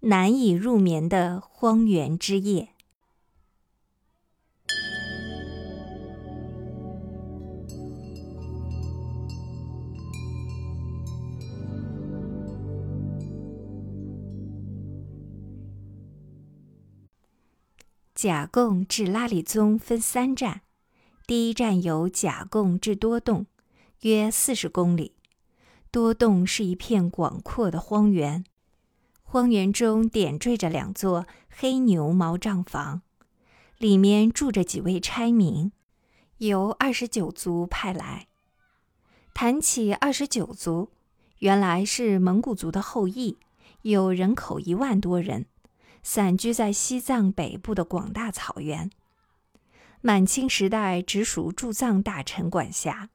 难以入眠的荒原之夜。甲贡至拉里宗分三站，第一站由甲贡至多洞，约四十公里。多洞是一片广阔的荒原。荒原中点缀着两座黑牛毛帐房，里面住着几位差民，由二十九族派来。谈起二十九族，原来是蒙古族的后裔，有人口一万多人，散居在西藏北部的广大草原。满清时代直属驻藏大臣管辖，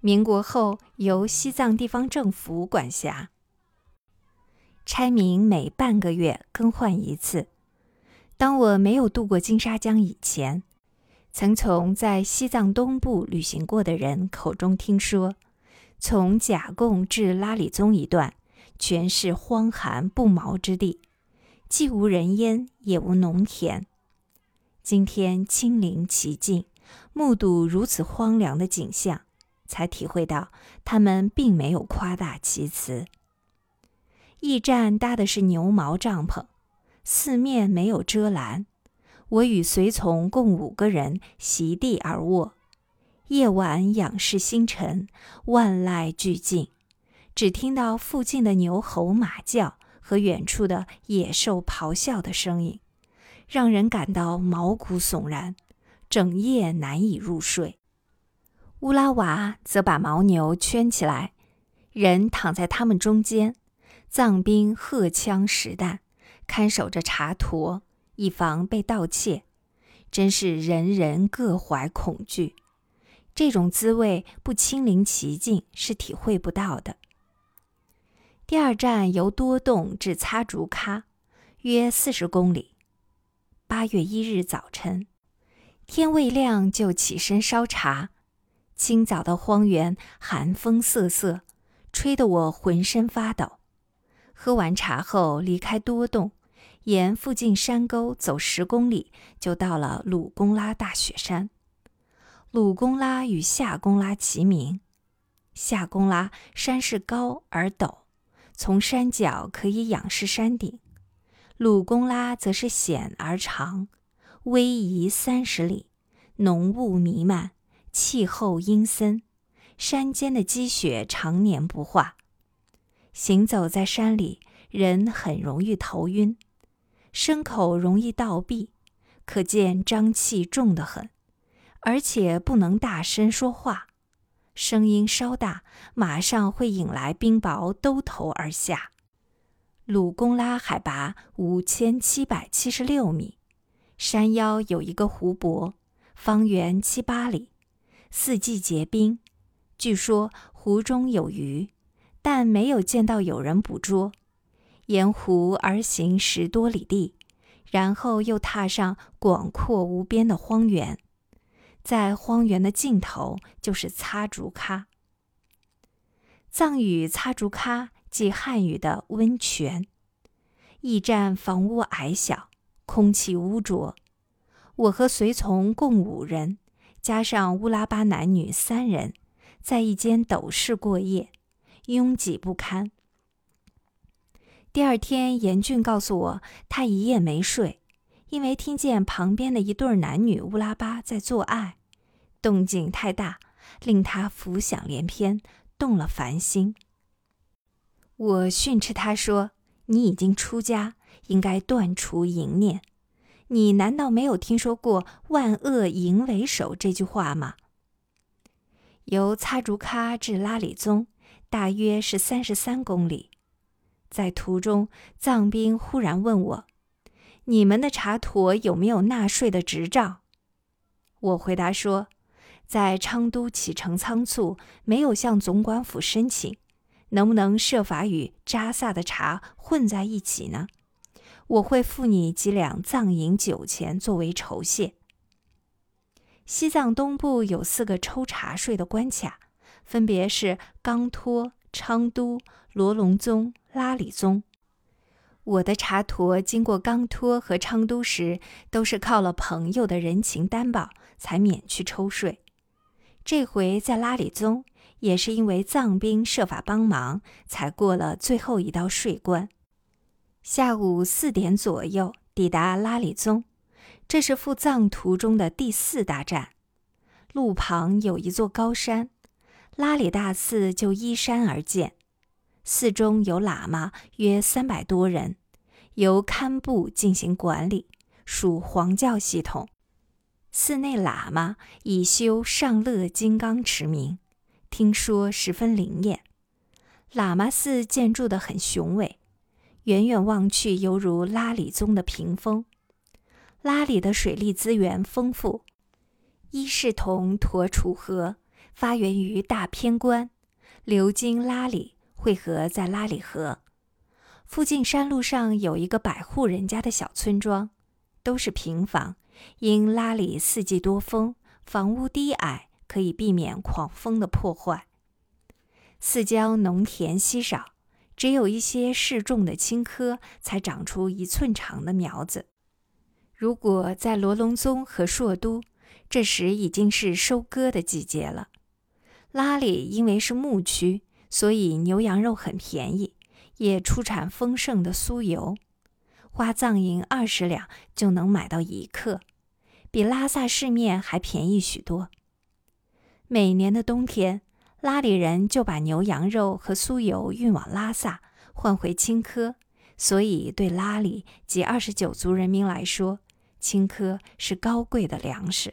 民国后由西藏地方政府管辖。差民每半个月更换一次。当我没有渡过金沙江以前，曾从在西藏东部旅行过的人口中听说，从甲贡至拉里宗一段全是荒寒不毛之地，既无人烟，也无农田。今天亲临其境，目睹如此荒凉的景象，才体会到他们并没有夸大其词。驿站搭的是牛毛帐篷，四面没有遮拦。我与随从共五个人席地而卧。夜晚仰视星辰，万籁俱静，只听到附近的牛吼马叫和远处的野兽咆哮的声音，让人感到毛骨悚然，整夜难以入睡。乌拉瓦则把牦牛圈起来，人躺在他们中间。藏兵荷枪实弹，看守着茶坨，以防被盗窃，真是人人各怀恐惧。这种滋味不亲临其境是体会不到的。第二站由多洞至擦竹喀，约四十公里。八月一日早晨，天未亮就起身烧茶。清早的荒原寒风瑟瑟，吹得我浑身发抖。喝完茶后，离开多洞，沿附近山沟走十公里，就到了鲁公拉大雪山。鲁公拉与夏公拉齐名。夏公拉山势高而陡，从山脚可以仰视山顶；鲁公拉则是险而长，逶迤三十里，浓雾弥漫，气候阴森，山间的积雪常年不化。行走在山里，人很容易头晕，牲口容易倒闭，可见瘴气重得很，而且不能大声说话，声音稍大，马上会引来冰雹兜头而下。鲁公拉海拔五千七百七十六米，山腰有一个湖泊，方圆七八里，四季结冰，据说湖中有鱼。但没有见到有人捕捉，沿湖而行十多里地，然后又踏上广阔无边的荒原，在荒原的尽头就是擦竹喀。藏语“擦竹喀”即汉语的温泉。驿站房屋矮小，空气污浊。我和随从共五人，加上乌拉巴男女三人，在一间斗室过夜。拥挤不堪。第二天，严俊告诉我，他一夜没睡，因为听见旁边的一对男女乌拉巴在做爱，动静太大，令他浮想联翩，动了凡心。我训斥他说：“你已经出家，应该断除淫念。你难道没有听说过‘万恶淫为首’这句话吗？”由擦竹喀至拉里宗。大约是三十三公里，在途中，藏兵忽然问我：“你们的茶坨有没有纳税的执照？”我回答说：“在昌都启程仓促，没有向总管府申请，能不能设法与扎萨的茶混在一起呢？我会付你几两藏银酒钱作为酬谢。”西藏东部有四个抽茶税的关卡。分别是刚托、昌都、罗隆宗、拉里宗。我的茶陀经过刚托和昌都时，都是靠了朋友的人情担保才免去抽税。这回在拉里宗，也是因为藏兵设法帮忙，才过了最后一道税关。下午四点左右抵达拉里宗，这是赴藏途中的第四大站。路旁有一座高山，拉里大寺就依山而建。寺中有喇嘛约三百多人，由堪布进行管理，属黄教系统。寺内喇嘛以修上乐金刚驰名，听说十分灵验。喇嘛寺建筑的很雄伟，远远望去犹如拉里宗的屏风。拉里的水利资源丰富，伊势同沱楚河发源于大偏关，流经拉里。汇合在拉里河附近山路上有一个百户人家的小村庄，都是平房。因拉里四季多风，房屋低矮，可以避免狂风的破坏。四郊农田稀少，只有一些适种的青稞才长出一寸长的苗子。如果在罗龙宗和硕都，这时已经是收割的季节了。拉里因为是牧区。所以牛羊肉很便宜，也出产丰盛的酥油，花藏银二十两就能买到一克，比拉萨市面还便宜许多。每年的冬天，拉里人就把牛羊肉和酥油运往拉萨，换回青稞，所以对拉里及二十九族人民来说，青稞是高贵的粮食。